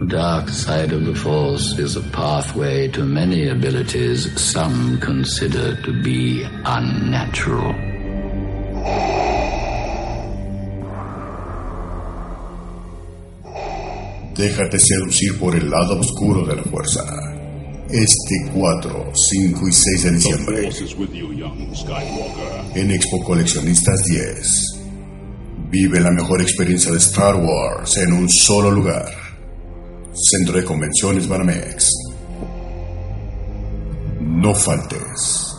dark side of the Force is a pathway to many abilities some consider to be unnatural. Déjate seducir por el lado oscuro de la fuerza. Este 4, 5 y 6 de diciembre. En Expo Coleccionistas 10. Vive la mejor experiencia de Star Wars en un solo lugar. Centro de Convenciones Banamex. No faltes.